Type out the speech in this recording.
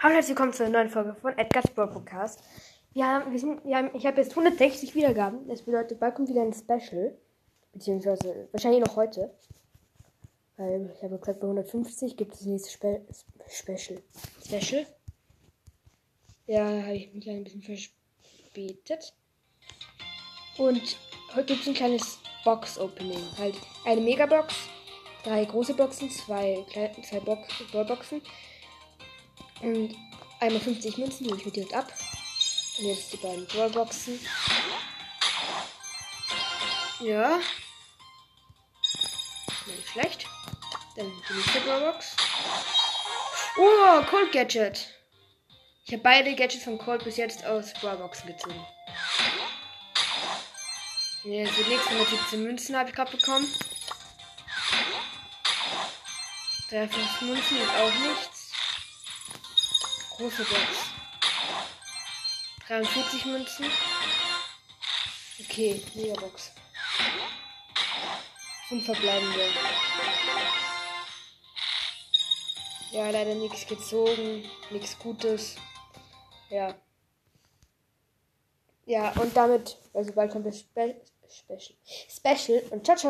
Hallo herzlich willkommen zu einer neuen Folge von Edgar's Brawl Podcast. Wir haben, wir sind, wir haben, ich habe jetzt 160 Wiedergaben. Das bedeutet, bald kommt wieder ein Special. Beziehungsweise wahrscheinlich noch heute. Weil ich habe gesagt, bei 150 gibt es das nächste Spe Special. Special? Ja, habe ich mich ein bisschen verspätet. Und heute gibt es ein kleines Box-Opening. Halt eine Megabox, drei große Boxen, zwei, kleine, zwei Box Ballboxen. Und einmal 50 Münzen, die ich mir direkt ab. Und jetzt die beiden Ballboxen. Ja. Nicht schlecht. Dann die nächste Ballbox. Oh, Cold Gadget. Ich habe beide Gadgets von Cold bis jetzt aus Brawlboxen gezogen. Jetzt die nächsten 117 Münzen habe ich gerade bekommen. 3,5 Münzen ist auch nichts. Große Box. 43 Münzen. Okay, Megabox. 5 verbleibende. Ja, leider nichts gezogen. Nichts Gutes. Ja. Ja, und damit, also bald kommt das Spe Special. Special und ciao, ciao.